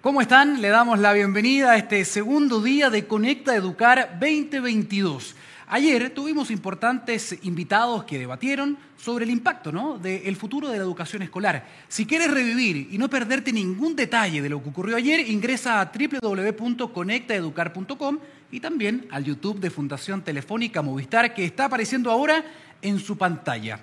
¿Cómo están? Le damos la bienvenida a este segundo día de Conecta Educar 2022. Ayer tuvimos importantes invitados que debatieron sobre el impacto ¿no? del futuro de la educación escolar. Si quieres revivir y no perderte ningún detalle de lo que ocurrió ayer, ingresa a www.conectaeducar.com y también al YouTube de Fundación Telefónica Movistar que está apareciendo ahora en su pantalla.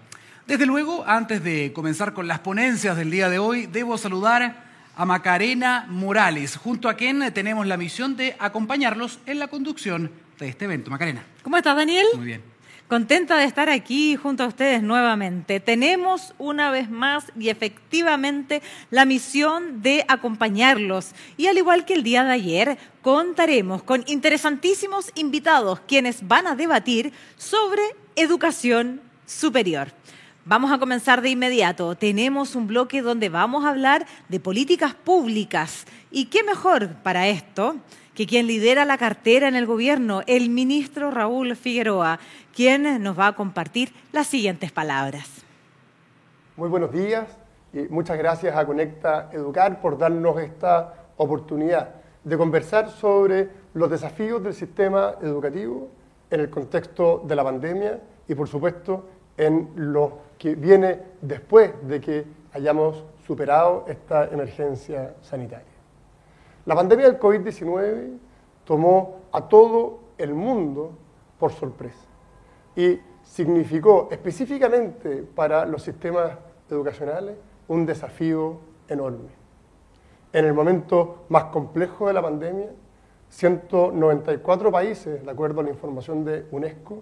Desde luego, antes de comenzar con las ponencias del día de hoy, debo saludar a Macarena Morales, junto a quien tenemos la misión de acompañarlos en la conducción de este evento. Macarena. ¿Cómo estás, Daniel? Muy bien. Contenta de estar aquí junto a ustedes nuevamente. Tenemos una vez más y efectivamente la misión de acompañarlos. Y al igual que el día de ayer, contaremos con interesantísimos invitados quienes van a debatir sobre educación superior. Vamos a comenzar de inmediato. Tenemos un bloque donde vamos a hablar de políticas públicas. ¿Y qué mejor para esto que quien lidera la cartera en el gobierno, el ministro Raúl Figueroa, quien nos va a compartir las siguientes palabras? Muy buenos días y muchas gracias a Conecta Educar por darnos esta oportunidad de conversar sobre los desafíos del sistema educativo en el contexto de la pandemia y, por supuesto, en lo que viene después de que hayamos superado esta emergencia sanitaria. La pandemia del COVID-19 tomó a todo el mundo por sorpresa y significó específicamente para los sistemas educacionales un desafío enorme. En el momento más complejo de la pandemia, 194 países, de acuerdo a la información de UNESCO,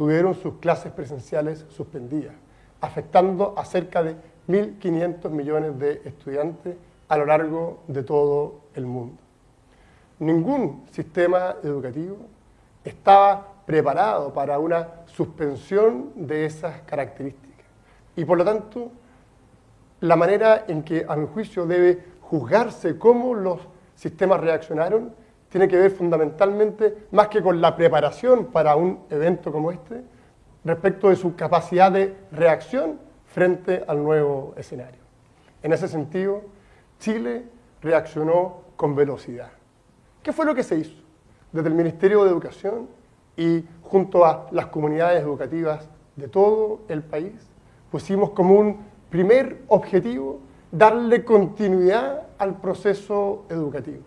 tuvieron sus clases presenciales suspendidas, afectando a cerca de 1.500 millones de estudiantes a lo largo de todo el mundo. Ningún sistema educativo estaba preparado para una suspensión de esas características. Y por lo tanto, la manera en que, a mi juicio, debe juzgarse cómo los sistemas reaccionaron tiene que ver fundamentalmente, más que con la preparación para un evento como este, respecto de su capacidad de reacción frente al nuevo escenario. En ese sentido, Chile reaccionó con velocidad. ¿Qué fue lo que se hizo? Desde el Ministerio de Educación y junto a las comunidades educativas de todo el país, pusimos como un primer objetivo darle continuidad al proceso educativo,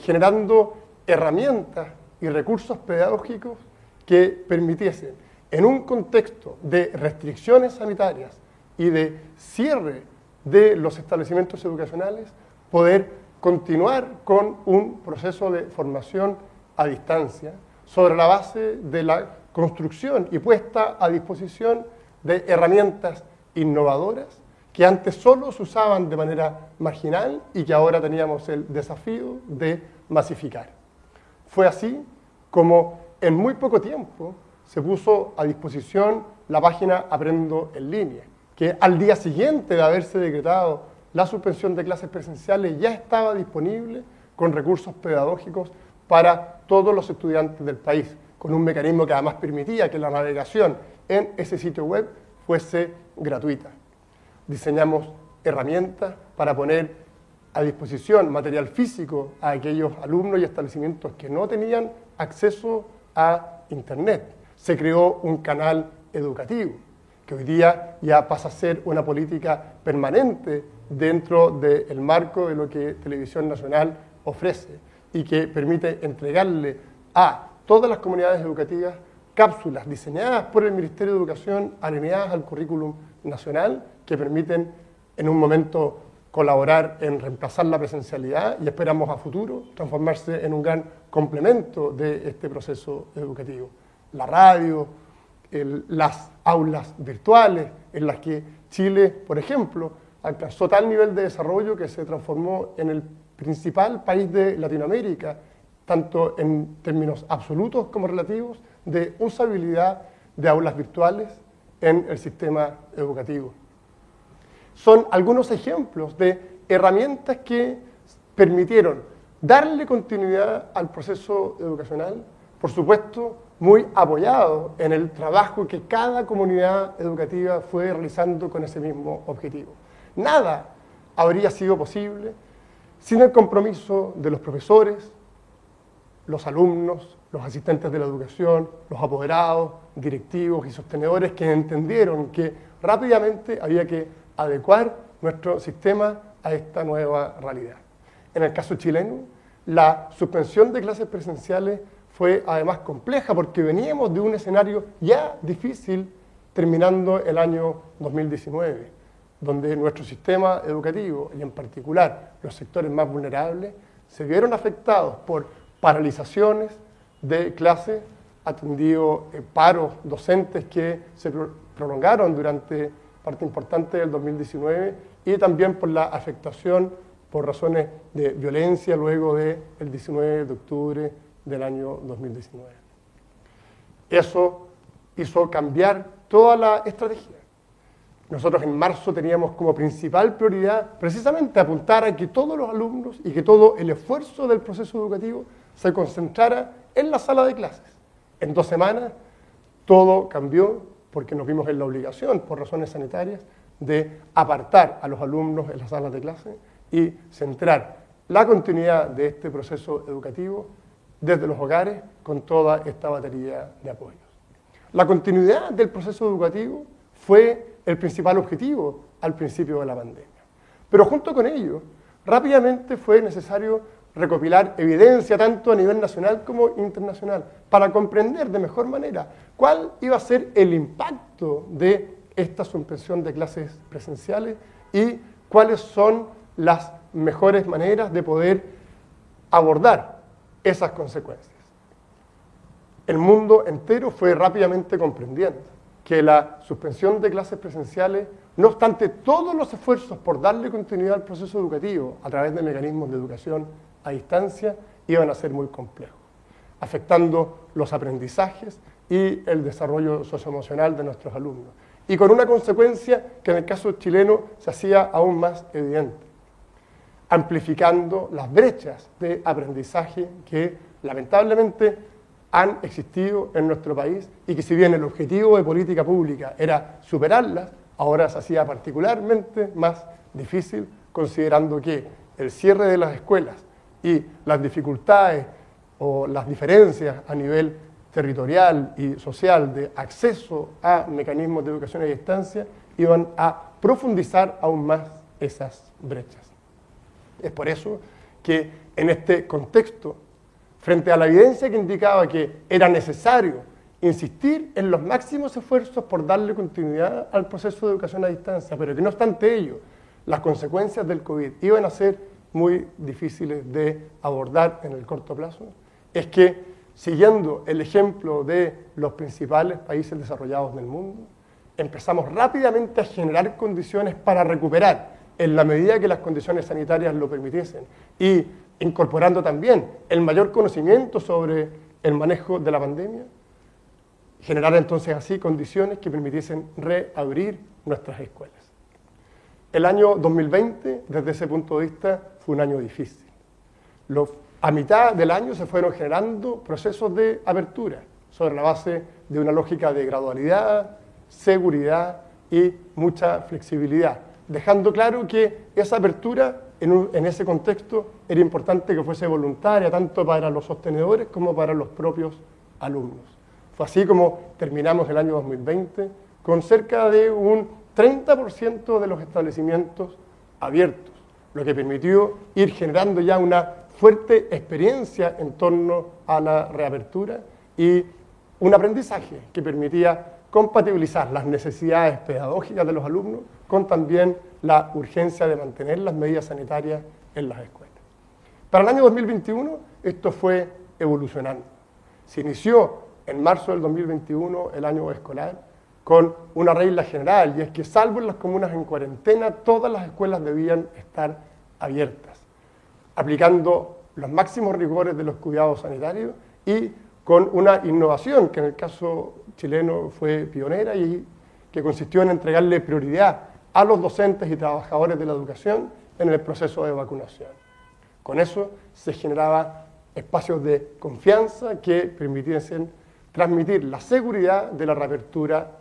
generando herramientas y recursos pedagógicos que permitiesen en un contexto de restricciones sanitarias y de cierre de los establecimientos educacionales, poder continuar con un proceso de formación a distancia sobre la base de la construcción y puesta a disposición de herramientas innovadoras que antes solo se usaban de manera marginal y que ahora teníamos el desafío de masificar. Fue así como en muy poco tiempo se puso a disposición la página Aprendo en línea, que al día siguiente de haberse decretado la suspensión de clases presenciales ya estaba disponible con recursos pedagógicos para todos los estudiantes del país, con un mecanismo que además permitía que la navegación en ese sitio web fuese gratuita. Diseñamos herramientas para poner a disposición material físico a aquellos alumnos y establecimientos que no tenían acceso a Internet. Se creó un canal educativo, que hoy día ya pasa a ser una política permanente dentro del marco de lo que Televisión Nacional ofrece y que permite entregarle a todas las comunidades educativas cápsulas diseñadas por el Ministerio de Educación, alineadas al currículum nacional, que permiten en un momento colaborar en reemplazar la presencialidad y esperamos a futuro transformarse en un gran complemento de este proceso educativo. La radio, las aulas virtuales, en las que Chile, por ejemplo, alcanzó tal nivel de desarrollo que se transformó en el principal país de Latinoamérica, tanto en términos absolutos como relativos, de usabilidad de aulas virtuales en el sistema educativo. Son algunos ejemplos de herramientas que permitieron darle continuidad al proceso educacional, por supuesto, muy apoyado en el trabajo que cada comunidad educativa fue realizando con ese mismo objetivo. Nada habría sido posible sin el compromiso de los profesores, los alumnos, los asistentes de la educación, los apoderados, directivos y sostenedores que entendieron que rápidamente había que adecuar nuestro sistema a esta nueva realidad. En el caso chileno, la suspensión de clases presenciales fue además compleja porque veníamos de un escenario ya difícil terminando el año 2019, donde nuestro sistema educativo y en particular los sectores más vulnerables se vieron afectados por paralizaciones de clases, atendido eh, paros docentes que se prolongaron durante parte importante del 2019 y también por la afectación por razones de violencia luego del 19 de octubre del año 2019. Eso hizo cambiar toda la estrategia. Nosotros en marzo teníamos como principal prioridad precisamente apuntar a que todos los alumnos y que todo el esfuerzo del proceso educativo se concentrara en la sala de clases. En dos semanas todo cambió porque nos vimos en la obligación, por razones sanitarias, de apartar a los alumnos en las salas de clase y centrar la continuidad de este proceso educativo desde los hogares con toda esta batería de apoyos. La continuidad del proceso educativo fue el principal objetivo al principio de la pandemia. Pero junto con ello, rápidamente fue necesario recopilar evidencia tanto a nivel nacional como internacional para comprender de mejor manera cuál iba a ser el impacto de esta suspensión de clases presenciales y cuáles son las mejores maneras de poder abordar esas consecuencias. El mundo entero fue rápidamente comprendiendo que la suspensión de clases presenciales, no obstante todos los esfuerzos por darle continuidad al proceso educativo a través de mecanismos de educación a distancia, iban a ser muy complejos, afectando los aprendizajes y el desarrollo socioemocional de nuestros alumnos. Y con una consecuencia que en el caso chileno se hacía aún más evidente amplificando las brechas de aprendizaje que lamentablemente han existido en nuestro país y que si bien el objetivo de política pública era superarlas, ahora se hacía particularmente más difícil considerando que el cierre de las escuelas y las dificultades o las diferencias a nivel territorial y social de acceso a mecanismos de educación a distancia iban a profundizar aún más esas brechas. Es por eso que en este contexto, frente a la evidencia que indicaba que era necesario insistir en los máximos esfuerzos por darle continuidad al proceso de educación a distancia, pero que no obstante ello, las consecuencias del COVID iban a ser muy difíciles de abordar en el corto plazo, es que siguiendo el ejemplo de los principales países desarrollados del mundo, empezamos rápidamente a generar condiciones para recuperar en la medida que las condiciones sanitarias lo permitiesen y incorporando también el mayor conocimiento sobre el manejo de la pandemia, generar entonces así condiciones que permitiesen reabrir nuestras escuelas. El año 2020, desde ese punto de vista, fue un año difícil. a mitad del año se fueron generando procesos de apertura sobre la base de una lógica de gradualidad, seguridad y mucha flexibilidad dejando claro que esa apertura en, ese contexto era importante que fuese voluntaria, tanto para los sostenedores como para los propios alumnos. Fue así como terminamos el año 2020 con cerca de un 30% de los establecimientos abiertos, lo que permitió ir generando ya una fuerte experiencia en torno a la reapertura y un aprendizaje que permitía compatibilizar las necesidades pedagógicas de los alumnos con también la urgencia de mantener las medidas sanitarias en las escuelas. Para el año 2021 esto fue evolucionando. Se inició en marzo del 2021 el año escolar con una regla general y es que salvo en las comunas en cuarentena todas las escuelas debían estar abiertas, aplicando los máximos rigores de los cuidados sanitarios y con una innovación que en el caso chileno fue pionera y que consistió en entregarle prioridad a los docentes y trabajadores de la educación en el proceso de vacunación. Con eso se generaba espacios de confianza que permitiesen transmitir la seguridad de la reapertura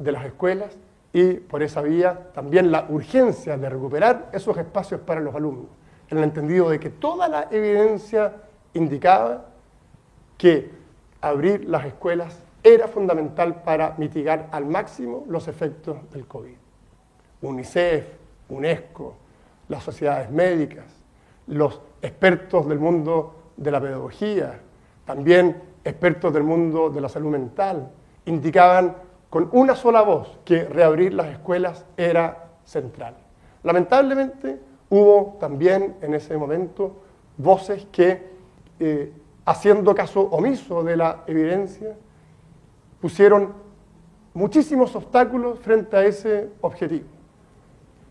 de las escuelas y por esa vía también la urgencia de recuperar esos espacios para los alumnos, en el entendido de que toda la evidencia indicaba que abrir las escuelas era fundamental para mitigar al máximo los efectos del COVID. UNICEF, UNESCO, las sociedades médicas, los expertos del mundo de la pedagogía, también expertos del mundo de la salud mental, indicaban con una sola voz que reabrir las escuelas era central. Lamentablemente hubo también en ese momento voces que, eh, haciendo caso omiso de la evidencia, pusieron muchísimos obstáculos frente a ese objetivo.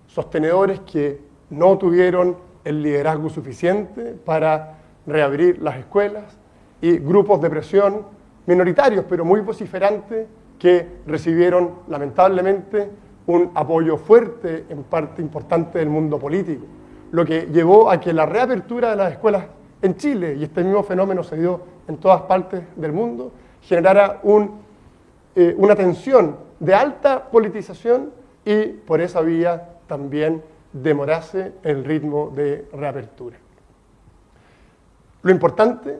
Sostenedores que no tuvieron el liderazgo suficiente para reabrir las escuelas y grupos de presión minoritarios, pero muy vociferantes, que recibieron lamentablemente un apoyo fuerte en parte importante del mundo político, lo que llevó a que la reapertura de las escuelas en Chile, y este mismo fenómeno se dio en todas partes del mundo, generara eh, una tensión de alta politización y por esa vía también demorase el ritmo de reapertura. Lo importante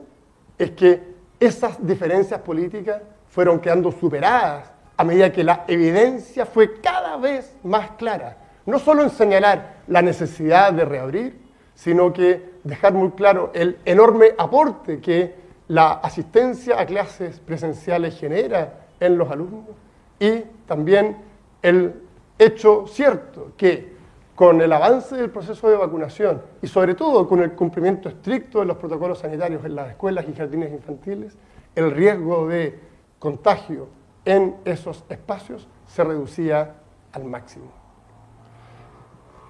es que esas diferencias políticas fueron quedando superadas a medida que la evidencia fue cada vez más clara. No solo en señalar la necesidad de reabrir, sino que dejar muy claro el enorme aporte que la asistencia a clases presenciales genera en los alumnos y también el hecho cierto que con el avance del proceso de vacunación y sobre todo con el cumplimiento estricto de los protocolos sanitarios en las escuelas y jardines infantiles, el riesgo de contagio en esos espacios se reducía al máximo.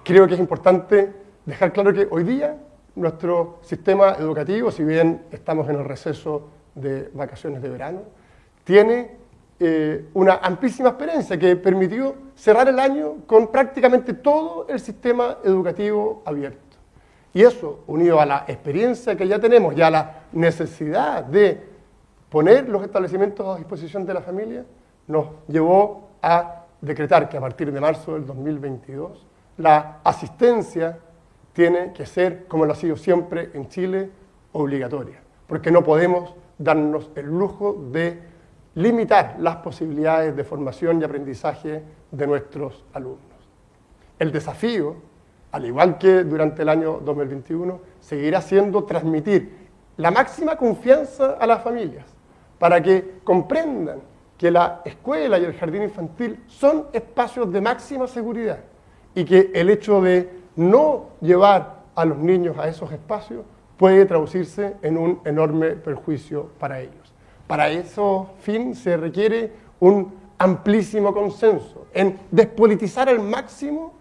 Creo que es importante dejar claro que hoy día nuestro sistema educativo, si bien estamos en el receso de vacaciones de verano, tiene eh, una amplísima experiencia que permitió cerrar el año con prácticamente todo el sistema educativo abierto. Y eso, unido a la experiencia que ya tenemos y a la necesidad de poner los establecimientos a disposición de la familia, nos llevó a decretar que a partir de marzo del 2022 la asistencia tiene que ser, como lo ha sido siempre en Chile, obligatoria, porque no podemos darnos el lujo de limitar las posibilidades de formación y aprendizaje de nuestros alumnos. El desafío, al igual que durante el año 2021, seguirá siendo transmitir la máxima confianza a las familias para que comprendan que la escuela y el jardín infantil son espacios de máxima seguridad y que el hecho de no llevar a los niños a esos espacios puede traducirse en un enorme perjuicio para ellos. Para eso fin se requiere un amplísimo consenso en despolitizar al máximo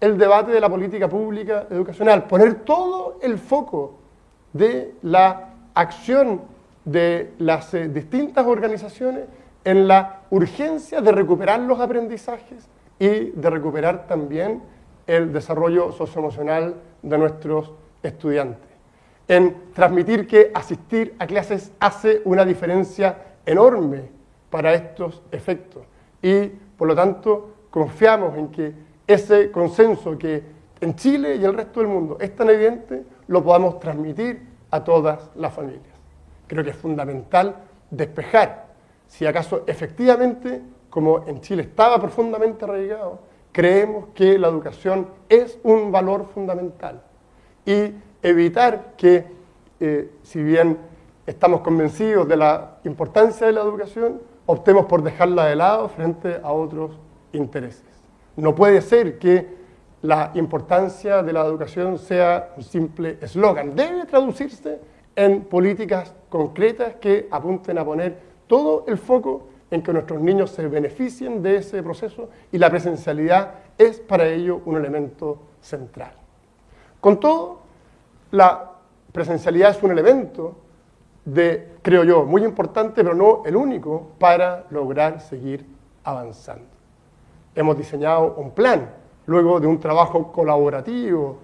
el debate de la política pública educacional, poner todo el foco de la acción de las eh, distintas organizaciones en la urgencia de recuperar los aprendizajes y de recuperar también el desarrollo socioemocional de nuestros estudiantes en transmitir que asistir a clases hace una diferencia enorme para estos efectos. Y por lo tanto confiamos en que ese consenso que en Chile y el resto del mundo es tan evidente, lo podamos transmitir a todas las familias. Creo que es fundamental despejar si acaso efectivamente, como en Chile estaba profundamente arraigado, creemos que la educación es un valor fundamental. Y evitar que, eh, si bien estamos convencidos de la importancia de la educación, optemos por dejarla de lado frente a otros intereses. No puede ser que la importancia de la educación sea un simple eslogan. Debe traducirse en políticas concretas que apunten a poner todo el foco en que nuestros niños se beneficien de ese proceso y la presencialidad es para ello un elemento central. Con todo, la presencialidad es un elemento de, creo yo, muy importante, pero no el único para lograr seguir avanzando. Hemos diseñado un plan, luego de un trabajo colaborativo,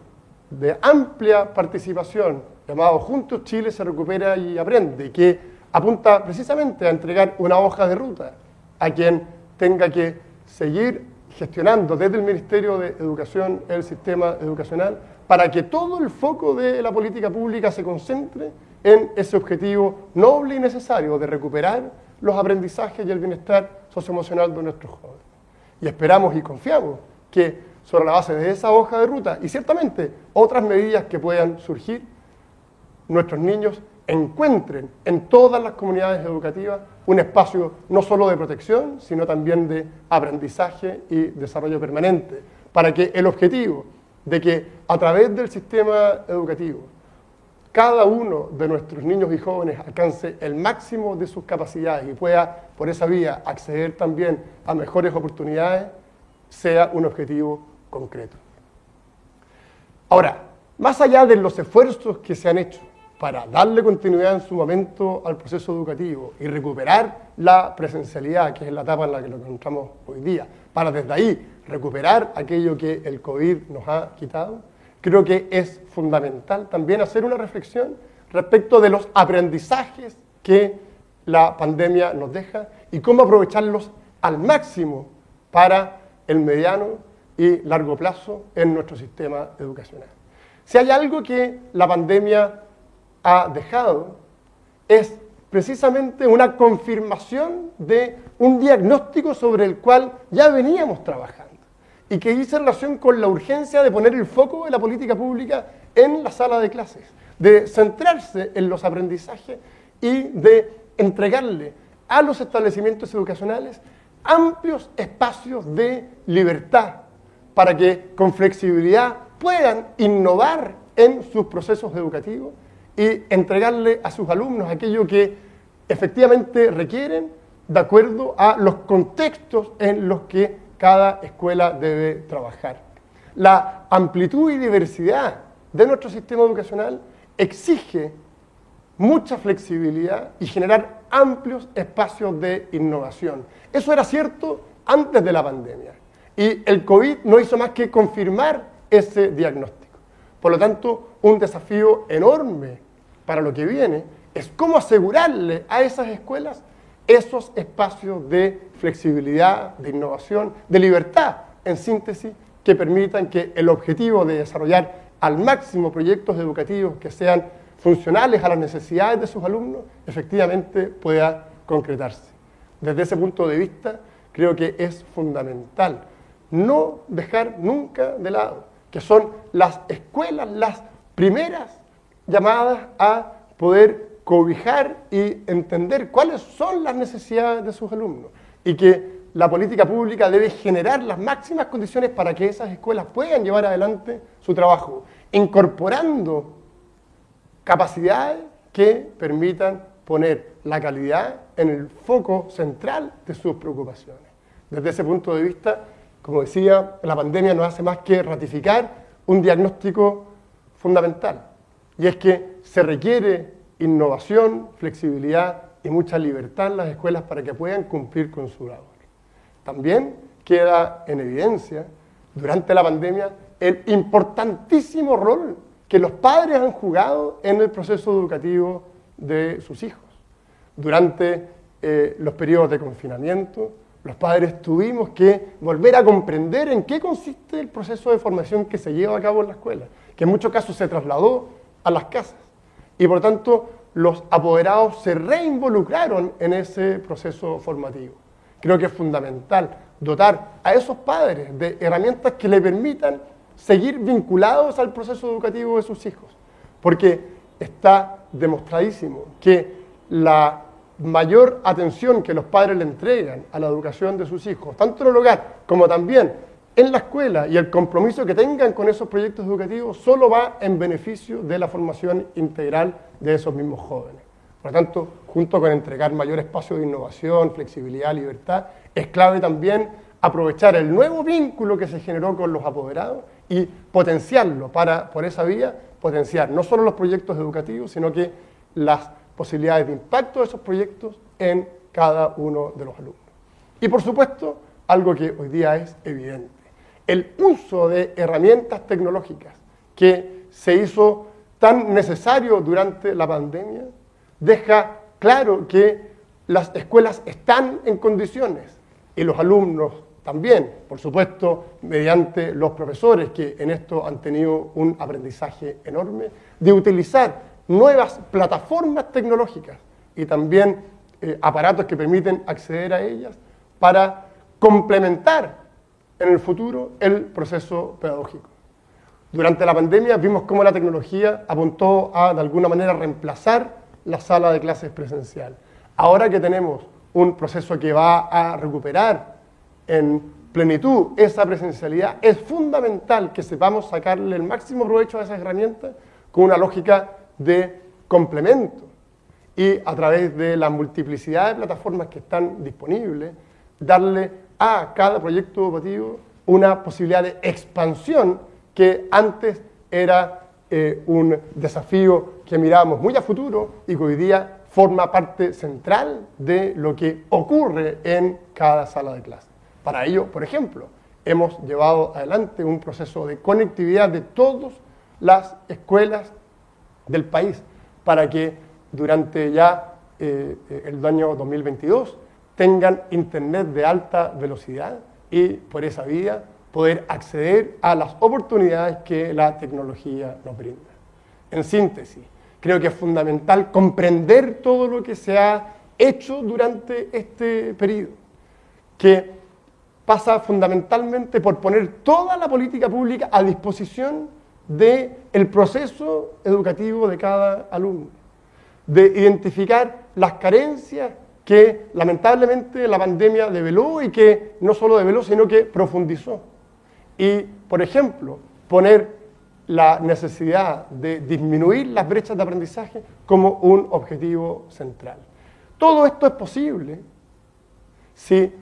de amplia participación, llamado Juntos Chile se recupera y aprende, que apunta precisamente a entregar una hoja de ruta a quien tenga que seguir gestionando desde el Ministerio de Educación el sistema educacional para que todo el foco de la política pública se concentre en ese objetivo noble y necesario de recuperar los aprendizajes y el bienestar socioemocional de nuestros jóvenes. Y esperamos y confiamos que sobre la base de esa hoja de ruta y ciertamente otras medidas que puedan surgir, nuestros niños encuentren en todas las comunidades educativas un espacio no solo de protección, sino también de aprendizaje y desarrollo permanente, para que el objetivo de que a través del sistema educativo cada uno de nuestros niños y jóvenes alcance el máximo de sus capacidades y pueda por esa vía acceder también a mejores oportunidades, sea un objetivo concreto. Ahora, más allá de los esfuerzos que se han hecho para darle continuidad en su momento al proceso educativo y recuperar la presencialidad, que es la etapa en la que lo encontramos hoy día, para desde ahí recuperar aquello que el COVID nos ha quitado, creo que es fundamental también hacer una reflexión respecto de los aprendizajes que la pandemia nos deja y cómo aprovecharlos al máximo para el mediano y largo plazo en nuestro sistema educacional. Si hay algo que la pandemia ha dejado es precisamente una confirmación de un diagnóstico sobre el cual ya veníamos trabajando y que dice relación con la urgencia de poner el foco de la política pública en la sala de clases, de centrarse en los aprendizajes y de entregarle a los establecimientos educacionales amplios espacios de libertad para que con flexibilidad puedan innovar en sus procesos educativos y entregarle a sus alumnos aquello que efectivamente requieren de acuerdo a los contextos en los que cada escuela debe trabajar. La amplitud y diversidad de nuestro sistema educacional exige mucha flexibilidad y generar amplios espacios de innovación. Eso era cierto antes de la pandemia y el COVID no hizo más que confirmar ese diagnóstico. Por lo tanto, un desafío enorme para lo que viene es cómo asegurarle a esas escuelas esos espacios de flexibilidad, de innovación, de libertad, en síntesis, que permitan que el objetivo de desarrollar al máximo proyectos educativos que sean funcionales a las necesidades de sus alumnos, efectivamente pueda concretarse. Desde ese punto de vista, creo que es fundamental no dejar nunca de lado que son las escuelas las primeras llamadas a poder cobijar y entender cuáles son las necesidades de sus alumnos y que la política pública debe generar las máximas condiciones para que esas escuelas puedan llevar adelante su trabajo, incorporando capacidades que permitan poner la calidad en el foco central de sus preocupaciones. Desde ese punto de vista, como decía, la pandemia no hace más que ratificar un diagnóstico fundamental y es que se requiere innovación, flexibilidad y mucha libertad en las escuelas para que puedan cumplir con su labor. También queda en evidencia durante la pandemia el importantísimo rol que los padres han jugado en el proceso educativo de sus hijos. Durante eh, los periodos de confinamiento, los padres tuvimos que volver a comprender en qué consiste el proceso de formación que se lleva a cabo en la escuela, que en muchos casos se trasladó a las casas. Y por tanto, los apoderados se reinvolucraron en ese proceso formativo. Creo que es fundamental dotar a esos padres de herramientas que le permitan seguir vinculados al proceso educativo de sus hijos, porque está demostradísimo que la mayor atención que los padres le entregan a la educación de sus hijos, tanto en el hogar como también en la escuela y el compromiso que tengan con esos proyectos educativos solo va en beneficio de la formación integral de esos mismos jóvenes. Por lo tanto, junto con entregar mayor espacio de innovación, flexibilidad, libertad, es clave también aprovechar el nuevo vínculo que se generó con los apoderados y potenciarlo para, por esa vía, potenciar no solo los proyectos educativos, sino que las posibilidades de impacto de esos proyectos en cada uno de los alumnos. Y por supuesto, algo que hoy día es evidente el uso de herramientas tecnológicas que se hizo tan necesario durante la pandemia, deja claro que las escuelas están en condiciones y los alumnos también, por supuesto, mediante los profesores que en esto han tenido un aprendizaje enorme, de utilizar nuevas plataformas tecnológicas y también eh, aparatos que permiten acceder a ellas para complementar en el futuro el proceso pedagógico. Durante la pandemia vimos cómo la tecnología apuntó a, de alguna manera, reemplazar la sala de clases presencial. Ahora que tenemos un proceso que va a recuperar en plenitud esa presencialidad, es fundamental que sepamos sacarle el máximo provecho a esas herramientas con una lógica de complemento y a través de la multiplicidad de plataformas que están disponibles, darle a cada proyecto educativo una posibilidad de expansión que antes era eh, un desafío que mirábamos muy a futuro y que hoy día forma parte central de lo que ocurre en cada sala de clase. Para ello, por ejemplo, hemos llevado adelante un proceso de conectividad de todas las escuelas del país para que durante ya eh, el año 2022 tengan internet de alta velocidad y por esa vía poder acceder a las oportunidades que la tecnología nos brinda. En síntesis, creo que es fundamental comprender todo lo que se ha hecho durante este periodo, que pasa fundamentalmente por poner toda la política pública a disposición del el proceso educativo de cada alumno, de identificar las carencias que lamentablemente la pandemia develó y que no solo develó, sino que profundizó. Y, por ejemplo, poner la necesidad de disminuir las brechas de aprendizaje como un objetivo central. Todo esto es posible si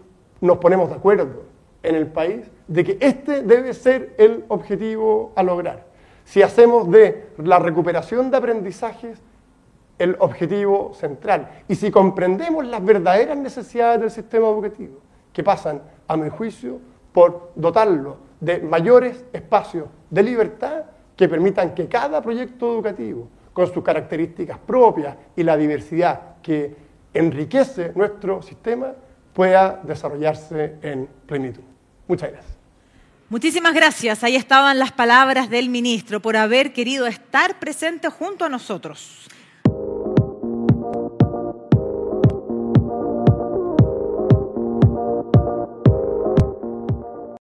nos ponemos de acuerdo en el país de que este debe ser el objetivo a lograr. Si hacemos de la recuperación de aprendizajes el objetivo central. Y si comprendemos las verdaderas necesidades del sistema educativo, que pasan, a mi juicio, por dotarlo de mayores espacios de libertad que permitan que cada proyecto educativo, con sus características propias y la diversidad que enriquece nuestro sistema, pueda desarrollarse en plenitud. Muchas gracias. Muchísimas gracias. Ahí estaban las palabras del ministro por haber querido estar presente junto a nosotros.